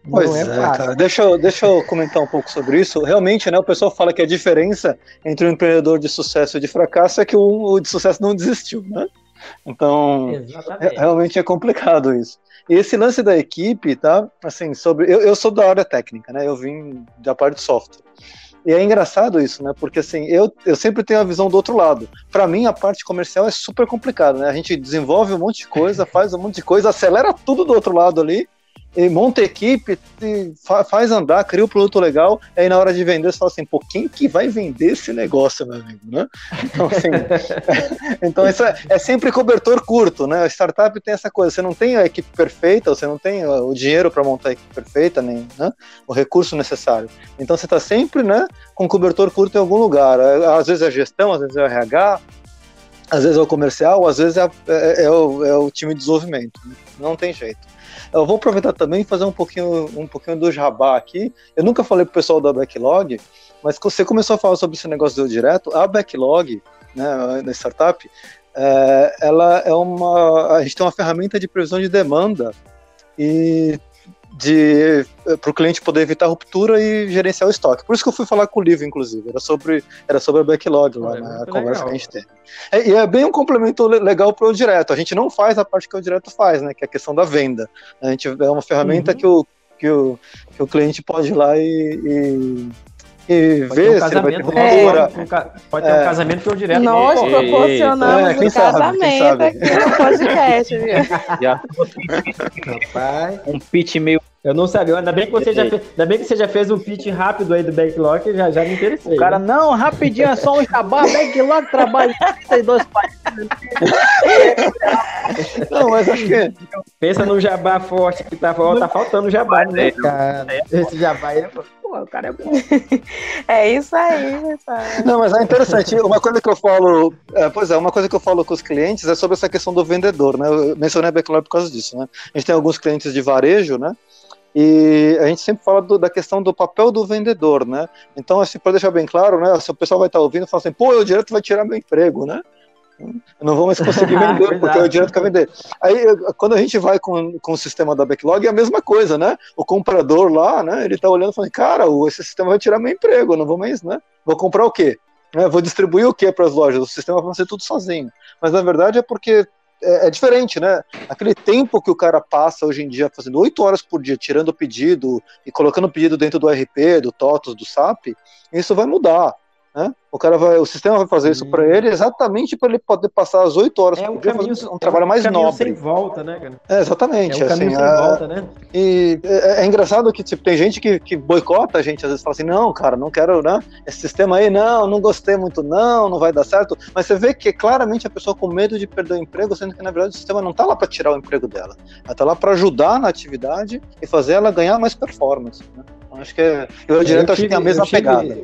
Pois é, é cara. Deixa eu, deixa eu comentar um pouco sobre isso. Realmente, né, o pessoal fala que a diferença entre o empreendedor de sucesso e de fracasso é que o, o de sucesso não desistiu, né? Então, realmente é complicado isso. E esse lance da equipe, tá? Assim, sobre. Eu, eu sou da área técnica, né? Eu vim da parte de software. E é engraçado isso, né? Porque assim, eu, eu sempre tenho a visão do outro lado. Para mim, a parte comercial é super complicada, né? A gente desenvolve um monte de coisa, faz um monte de coisa, acelera tudo do outro lado ali, monta equipe, e faz andar, cria um produto legal, aí na hora de vender você fala assim, pô, quem que vai vender esse negócio, meu amigo, né? Então, assim, então isso é, é, sempre cobertor curto, né? A startup tem essa coisa, você não tem a equipe perfeita, você não tem o dinheiro para montar a equipe perfeita, nem né, o recurso necessário. Então você está sempre, né, com cobertor curto em algum lugar. Às vezes é gestão, às vezes é RH, às vezes é o comercial, às vezes é, é, é, o, é o time de desenvolvimento. Não tem jeito. Eu vou aproveitar também e fazer um pouquinho, um pouquinho do jabá aqui. Eu nunca falei pro pessoal da Backlog, mas você começou a falar sobre esse negócio do direto. A Backlog, né, na startup, é, ela é uma. A gente tem uma ferramenta de previsão de demanda e de eh, para o cliente poder evitar ruptura e gerenciar o estoque. Por isso que eu fui falar com o livro, inclusive. Era sobre, era sobre a backlog lá, é, na conversa legal. que a gente teve. É, e é bem um complemento legal para o direto. A gente não faz a parte que o direto faz, né? Que é a questão da venda. A gente é uma ferramenta uhum. que, o, que, o, que o cliente pode ir lá e, e e pode ver um se ele vai ter ruptura. É. Pode ter um é. casamento que eu direto. Nós proporcionamos é, o casamento aqui no podcast, viu? Rapaz. Um pitch meio eu não sabia. Ainda bem que você já fez, ainda bem que você já fez um pitch rápido aí do backlog, já, já me interessei. O cara, né? não, rapidinho, é só um jabá, backlog, trabalho em dois países. não, mas acho que. Pensa no jabá forte que tá, tá faltando jabá, né, cara? Esse jabá aí é. O cara é bom. É isso aí, pessoal. Não, mas é interessante. Uma coisa que eu falo. É, pois é, uma coisa que eu falo com os clientes é sobre essa questão do vendedor, né? Eu mencionei a backlog por causa disso, né? A gente tem alguns clientes de varejo, né? E a gente sempre fala do, da questão do papel do vendedor, né? Então, assim, para deixar bem claro, né? Se o pessoal vai estar tá ouvindo, fala assim, pô, o direto vai tirar meu emprego, né? Não vou mais conseguir vender, porque o direto quer vender. Aí, quando a gente vai com, com o sistema da backlog, é a mesma coisa, né? O comprador lá, né? Ele tá olhando e falando, cara, esse sistema vai tirar meu emprego, eu não vou mais, né? Vou comprar o quê? Né? Vou distribuir o que para as lojas? O sistema vai fazer tudo sozinho. Mas na verdade é porque é, é, diferente, né? Aquele tempo que o cara passa hoje em dia fazendo oito horas por dia, tirando o pedido e colocando o pedido dentro do RP, do TOTOS, do SAP, isso vai mudar. Né? O cara vai, o sistema vai fazer isso para ele exatamente para ele poder passar as oito horas é por um dia caminho, um trabalho é um mais caminho nobre. sem volta, né, cara? É, exatamente. É um caminho assim, sem é- volta, né? E é, é engraçado que tipo, tem gente que, que boicota a gente, às vezes fala assim, não, cara, não quero, né? Esse sistema aí, não, não gostei muito, não, não vai dar certo. Mas você vê que claramente a pessoa com medo de perder o emprego, sendo que na verdade o sistema não tá lá para tirar o emprego dela. Ela tá lá para ajudar na atividade e fazer ela ganhar mais performance. Né? Então, acho que é, eu É, direto acho que tem a mesma tive- pegada.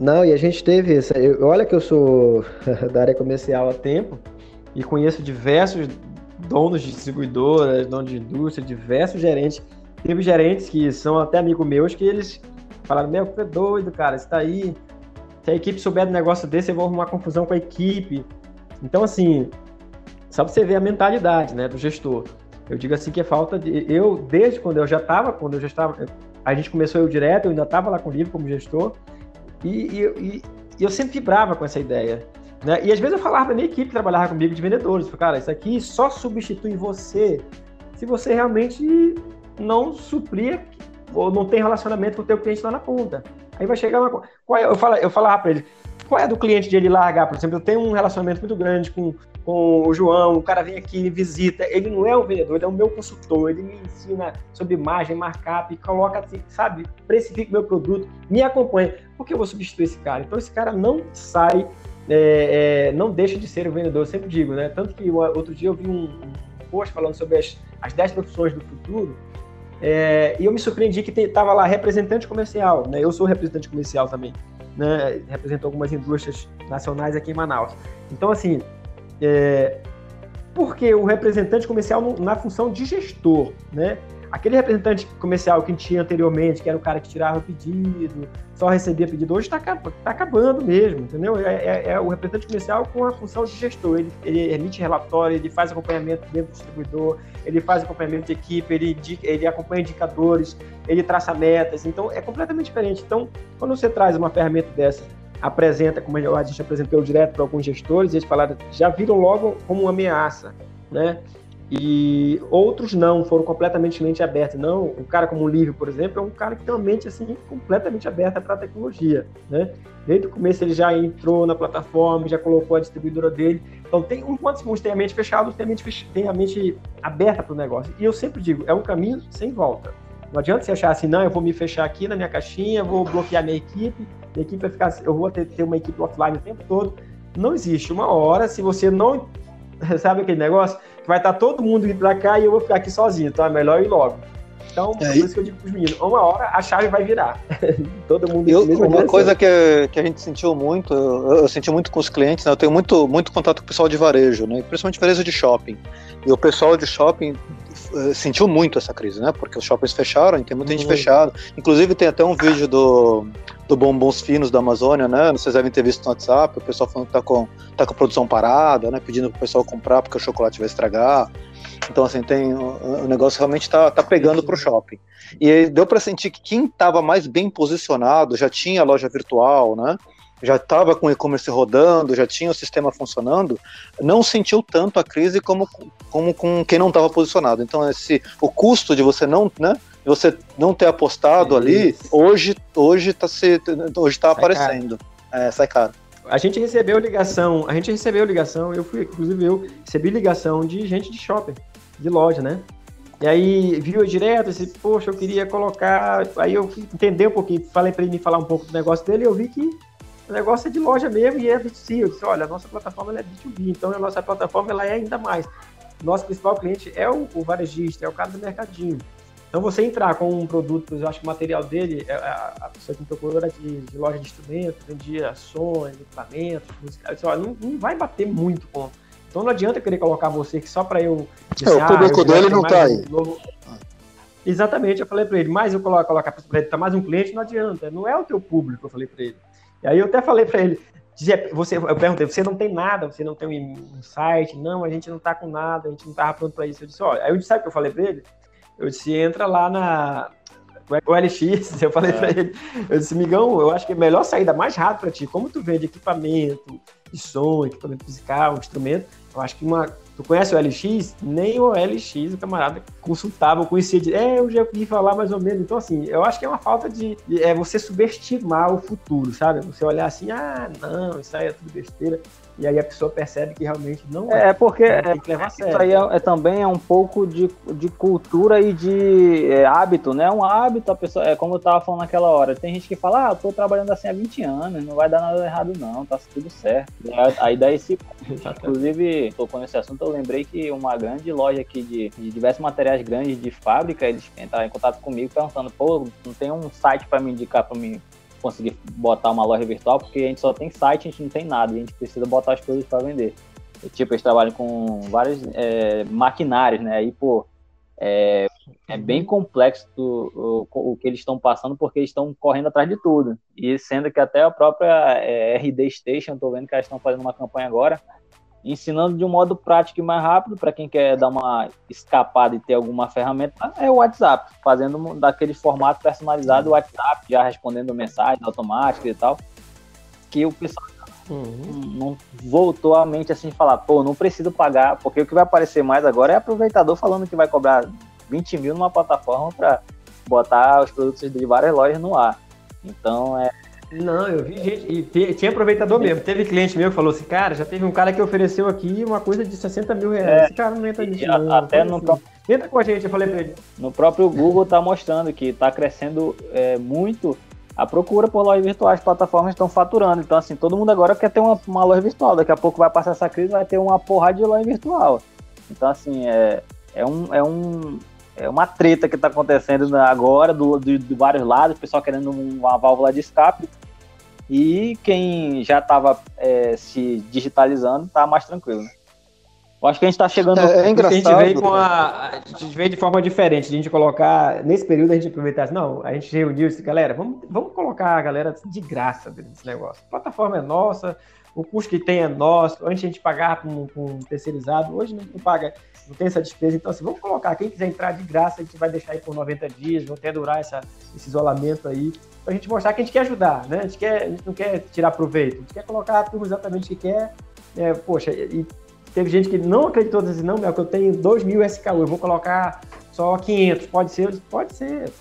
Não, e a gente teve essa. eu- olha que eu sou da área comercial há tempo e conheço diversos donos de distribuidoras, donos de indústria, diversos gerentes. Teve gerentes que são até amigos meus que eles falaram: Meu, você é doido, cara, isso tá aí. Se a equipe souber do negócio desse, eu vou arrumar confusão com a equipe. Então, assim, só pra você ver a mentalidade né, do gestor. Eu digo assim que é falta de. Eu, desde quando eu já estava, quando eu já estava. A gente começou eu direto, eu ainda estava lá com o livro como gestor. E, e- e- e eu sempre vibrava com essa ideia. Né? E às vezes eu falava para minha equipe que trabalhava comigo de vendedores, cara, isso aqui só substitui você se você realmente não suprir ou não tem relacionamento com o teu cliente lá na ponta. Aí vai chegar uma qual é- eu, fala, eu falava para ele, qual é do cliente de ele largar? Por exemplo, eu tenho um relacionamento muito grande com, com o João, o cara vem aqui, me visita, ele não é um vendedor, ele é o meu consultor, ele me ensina sobre imagem, markup, coloca, assim, sabe, precifica meu produto, me acompanha. Por que eu vou substituir esse cara? Então esse cara não sai, é, é, não deixa de ser o vendedor, eu sempre digo, né? Tanto que outro dia eu vi um, um post falando sobre as, as 10 profissões do futuro, é, e eu me surpreendi que estava lá representante comercial, né? Eu sou representante comercial também, né? Represento algumas indústrias nacionais aqui em Manaus. Então, assim, é, porque o representante comercial na função de gestor, né? Aquele representante comercial que tinha anteriormente, que era o cara que tirava o pedido, só recebia pedido, hoje está acabando mesmo, entendeu? É, é- é o representante comercial com a função de gestor. Ele, ele emite relatório, ele faz acompanhamento dentro do distribuidor, ele faz acompanhamento de equipe, ele, ele acompanha indicadores, ele traça metas. Então, é completamente diferente. Então, quando você traz uma ferramenta dessa, apresenta, como a gente apresentou direto para alguns gestores, eles falaram, já viram logo como uma ameaça, né? E outros não, foram completamente mente aberta. Não, um cara como o Lívio, por exemplo, é um cara que tem uma mente assim completamente aberta para a tecnologia, né? Desde o começo ele já entrou na plataforma, já colocou a distribuidora dele. Então tem enquanto uns têm a mente fechada, têm a mente, fech- têm a mente aberta para o negócio. E eu sempre digo, é um caminho sem volta. Não adianta você achar assim, não, eu vou me fechar aqui na minha caixinha, vou bloquear minha equipe, minha equipe vai ficar, assim, eu vou ter, ter uma equipe offline o tempo todo. Não existe. Uma hora, se você não sabe aquele negócio, vai estar todo mundo indo pra cá e eu vou ficar aqui sozinho, então é melhor ir logo. Então, É, por isso que eu digo pros meninos, uma hora a chave vai virar. todo mundo Eu, uma direção. coisa que, que a gente sentiu muito, eu, eu senti muito com os clientes, né? eu tenho muito, muito contato com o pessoal de varejo, né? principalmente varejo de shopping. E o pessoal de shopping sentiu muito essa crise, né? Porque os shoppings fecharam, tem muita gente Uhum. fechada. Inclusive tem até um vídeo do, do Bombons Finos da Amazônia, né? Vocês devem ter visto no WhatsApp, o pessoal falando que tá com, tá com a produção parada, né? Pedindo pro pessoal comprar porque o chocolate vai estragar. Então, assim, tem, o, negócio realmente tá, tá pegando pro shopping. E deu para sentir que quem estava mais bem posicionado já tinha a loja virtual, né? Já estava com o e-commerce rodando, já tinha o sistema funcionando, não sentiu tanto a crise como, como com quem não estava posicionado. Então, esse, o custo de você não, né? você não ter apostado ali, Isso. hoje hoje está hoje tá Sai aparecendo. É, sai caro. A gente recebeu ligação, a gente recebeu ligação, eu fui, inclusive eu recebi ligação de gente de shopping, de loja, né? E aí viu direto, disse, poxa, eu queria colocar. Aí eu fui entender um pouquinho, falei para ele me falar um pouco do negócio dele, e eu vi que o negócio é de loja mesmo e é B2C. Eu disse, olha, a nossa plataforma é B2B, então a nossa plataforma ela é ainda mais. Nosso principal cliente é o, o varejista, é o cara do mercadinho. Então você entrar com um produto, eu acho que o material dele, é, a, pessoa que me procurou era de, de loja de instrumentos, vendia sons, equipamentos, música. Eu disse, olha, não, não vai bater muito com. Então não adianta querer colocar você que só para eu. É, o público eu dele não tá aí. novo- Exatamente, eu falei para ele, mas eu coloco, colocar para ele, tá mais um cliente, não adianta, não é o teu público, eu falei para ele. E aí eu até falei para ele, você, eu perguntei, você não tem nada, você não tem um, site, não, a gente não tá com nada, a gente não tava pronto para isso. Eu disse, olha, aí eu disse, sabe o que eu falei para ele? Eu disse, entra lá na o LX, eu falei É. para ele, eu disse, migão, eu acho que é melhor saída mais rápido para ti, como tu vende equipamento de som, equipamento musical, instrumento, eu acho que uma Tu conhece o LX? Nem o LX o camarada consultava, conhecia de. É, eu já ouvi falar mais ou menos. Então, assim, eu acho que é uma falta de. É você subestimar o futuro, sabe? Você olhar assim, ah, não, isso aí é tudo besteira e aí a pessoa percebe que realmente não é. É porque é, isso aí é, é, também é um pouco de, de cultura e de é, hábito, né? Um hábito, a pessoa, é como eu tava falando naquela hora, tem gente que fala, ah, eu tô trabalhando assim há 20 anos, não vai dar nada errado não, tá tudo certo. Aí, aí daí se. Inclusive, tocou nesse assunto, eu lembrei que uma grande loja aqui de, de diversos materiais grandes de fábrica, eles entraram em contato comigo perguntando, pô, não tem um site para me indicar para mim conseguir botar uma loja virtual, porque a gente só tem site, a gente não tem nada, a gente precisa botar as coisas para vender. E, tipo, eles trabalham com vários é, maquinários, né? Aí, pô, é, é bem complexo o, o, o que eles estão passando, porque eles estão correndo atrás de tudo. E sendo que até a própria é, RD Station, tô vendo que elas estão fazendo uma campanha agora, ensinando de um modo prático e mais rápido para quem quer dar uma escapada e ter alguma ferramenta é o WhatsApp, fazendo daquele formato personalizado o WhatsApp, já respondendo mensagens automáticas e tal, que o pessoal uhum. não voltou à mente assim falar, pô, não preciso pagar, porque o que vai aparecer mais agora é aproveitador falando que vai cobrar 20 mil numa plataforma para botar os produtos de várias lojas no ar. Então é não, eu vi gente. E tinha aproveitador mesmo. Teve cliente meu que falou assim, cara, já teve um cara que ofereceu aqui uma coisa de 60 mil reais. É, Esse cara não entra nisso. Não, até no assim. Entra com a gente, eu falei pra ele. No próprio Google tá mostrando que tá crescendo é, muito a procura por lojas virtuais, as plataformas estão faturando. Então, assim, todo mundo agora quer ter uma, uma loja virtual. Daqui a pouco vai passar essa crise, vai ter uma porrada de loja virtual. Então, assim, é, é, um, é, um, é uma treta que está acontecendo agora, do, do, de vários lados, o pessoal querendo uma válvula de escape. E quem já estava é, se digitalizando está mais tranquilo. Né? Eu acho que a gente está chegando. É, é engraçado. A gente, veio com a, a gente veio de forma diferente, de a gente colocar. Nesse período a gente aproveitasse. Não, a gente reuniu e disse, galera, vamos, vamos colocar a galera de graça nesse negócio. A plataforma é nossa, o custo que tem é nosso. Antes a gente pagava com, com terceirizado, hoje não, não, paga, não tem essa despesa. Então, assim, vamos colocar. Quem quiser entrar de graça, a gente vai deixar aí por 90 dias, vão até durar essa, esse isolamento aí para a gente mostrar que a gente quer ajudar, né? A gente, quer, a gente não quer tirar proveito, a gente quer colocar a turma exatamente que quer. É, poxa, e teve gente que não acreditou, disse, não, meu, que eu tenho 2 mil SKU, eu vou colocar só 500, pode ser? Pode ser.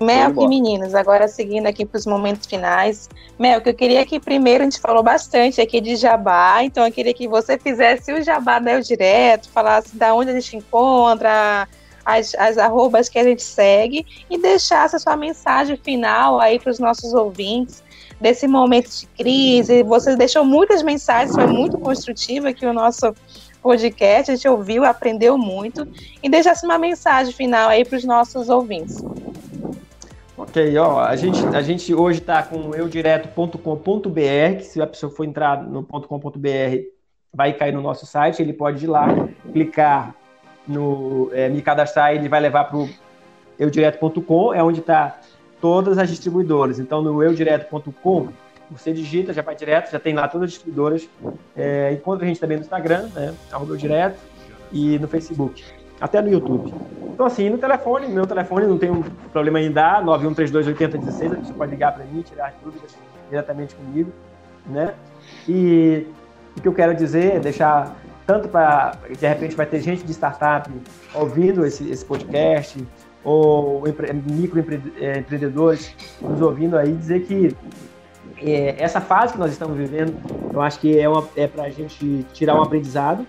Mel e meninos, agora seguindo aqui para os momentos finais. Mel, que eu queria que primeiro a gente falou bastante aqui de jabá, então eu queria que você fizesse o jabá da Eu Direto, falasse da onde a gente encontra, as, as arrobas que a gente segue e deixasse a sua mensagem final aí para os nossos ouvintes desse momento de crise. Você deixou muitas mensagens, foi muito construtivo aqui o nosso podcast, a gente ouviu, aprendeu muito, e deixasse uma mensagem final aí para os nossos ouvintes. Ok, ó, a gente, a gente hoje está com eudireto.com.br, que se a pessoa for entrar no .com.br, vai cair no nosso site, ele pode ir lá, clicar no é, me cadastrar, ele vai levar para o eudireto.com, é onde está todas as distribuidoras. Então, no eudireto.com, você digita, já vai direto, já tem lá todas as distribuidoras. É, encontra a gente também no Instagram, né, arroba direto, e no Facebook, até no YouTube. Então, assim, no telefone, meu telefone não tem um problema em dar, 91328016, você pode ligar para mim, tirar dúvidas diretamente comigo, né? E o que eu quero dizer é deixar tanto para, de repente, vai ter gente de startup ouvindo esse, esse podcast, ou microempreendedores nos ouvindo aí, dizer que é, essa fase que nós estamos vivendo, eu acho que é, é para a gente tirar um aprendizado,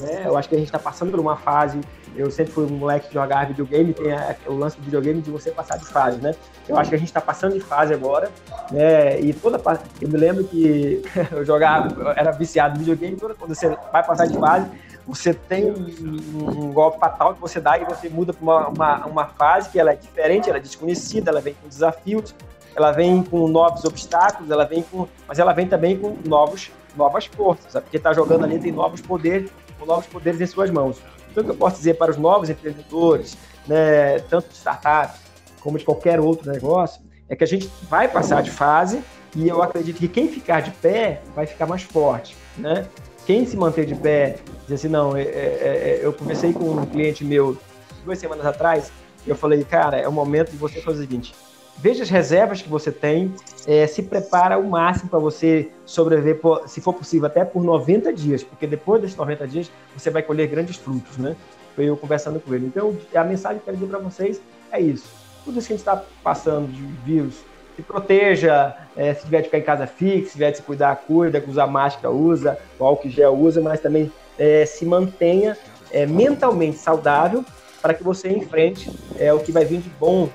né? Eu acho que a gente está passando por uma fase. Eu sempre fui um moleque de jogar videogame, tem o lance do videogame de você passar de fase, né? Eu acho que a gente está passando de fase agora, né? E toda eu me lembro que eu jogava, eu era viciado em videogame, toda quando você vai passar de fase, você tem um, um, golpe fatal que você dá e você muda para uma, uma, uma fase que ela é diferente, ela é desconhecida, ela vem com desafios, ela vem com novos obstáculos, ela vem com, mas ela vem também com novos novas forças, sabe? porque está jogando ali tem novos poderes com novos poderes em suas mãos. Então, o que eu posso dizer para os novos empreendedores, né, tanto de startups como de qualquer outro negócio, é que a gente vai passar de fase e eu acredito que quem ficar de pé vai ficar mais forte, né? Quem se manter de pé, dizer assim, não, é, é, é, eu conversei com um cliente meu duas semanas atrás, eu falei, cara, é o momento de você fazer o seguinte, veja as reservas que você tem, é, se prepara ao máximo para você sobreviver, por, se for possível, até por 90 dias, porque depois desses 90 dias você vai colher grandes frutos, né? Foi eu conversando com ele. Então, a mensagem que eu quero dizer para vocês é isso. Tudo isso que a gente está passando de vírus, se proteja, é, se tiver de ficar em casa fixe, se tiver de se cuidar, cuida, usar máscara, usa, o álcool gel usa, mas também é, se mantenha é, mentalmente saudável para que você enfrente é, o que vai vir de bom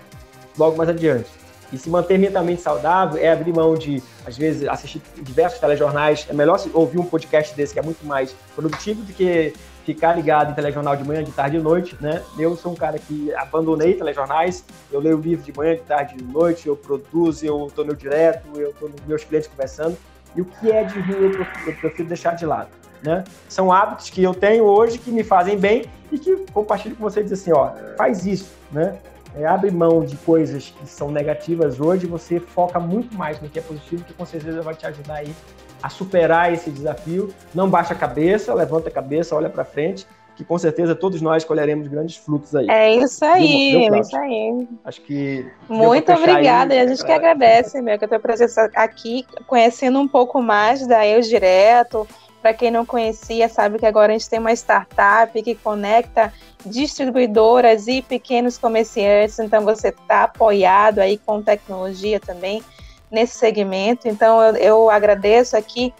logo mais adiante. E se manter mentalmente saudável é abrir mão de, às vezes, assistir diversos telejornais. É melhor ouvir um podcast desse que é muito mais produtivo do que ficar ligado em telejornal de manhã, de tarde e de noite, né? Eu sou um cara que abandonei telejornais, eu leio livro de manhã, de tarde e de noite, eu produzo, eu estou no direto, eu estou com meus clientes conversando. E o que é de ruim eu prefiro, eu prefiro deixar de lado, né? São hábitos que eu tenho hoje que me fazem bem e que compartilho com você dizer assim, ó, faz isso, né? É, abre mão de coisas que são negativas hoje, você foca muito mais no que é positivo, que com certeza vai te ajudar aí a superar esse desafio. Não baixa a cabeça, levanta a cabeça, olha para frente, que com certeza todos nós colheremos grandes frutos aí. É isso aí, é isso aí. Acho que. Muito obrigada, aí, e a gente que agradece, meu, que a tua presença aqui, conhecendo um pouco mais da Eu Direto. Para quem não conhecia, sabe que agora a gente tem uma startup que conecta distribuidoras e pequenos comerciantes, então você está apoiado aí com tecnologia também nesse segmento. Então, eu, eu agradeço aqui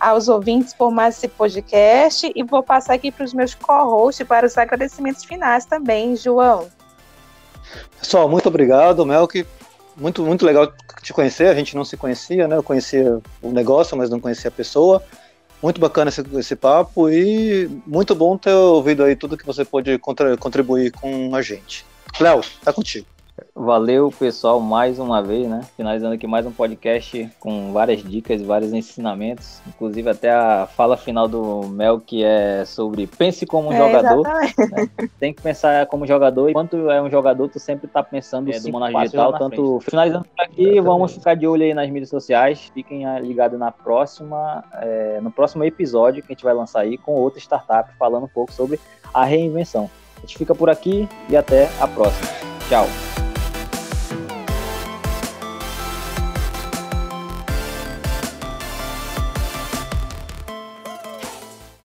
aos ouvintes por mais esse podcast e vou passar aqui para os meus co-hosts para os agradecimentos finais também, João. Pessoal, muito obrigado, Melk. Muito, muito legal te conhecer. A gente não se conhecia, né? Eu conhecia o negócio, mas não conhecia a pessoa. Muito bacana esse, esse papo e muito bom ter ouvido aí tudo que você pôde contribuir com a gente. Léo, tá contigo. Valeu, pessoal, mais uma vez, né? Finalizando aqui mais um podcast com várias dicas vários ensinamentos. Inclusive até a fala final do Mel, que é sobre pense como um é, jogador. Né? Tem que pensar como jogador. Enquanto é um jogador, tu sempre tá pensando é, do Monarch Digital. Tanto frente. finalizando por aqui, Exatamente. vamos ficar de olho aí nas mídias sociais. Fiquem ligados na próxima, é, no próximo episódio que a gente vai lançar aí com outra startup falando um pouco sobre a reinvenção. A gente fica por aqui e até a próxima. Tchau.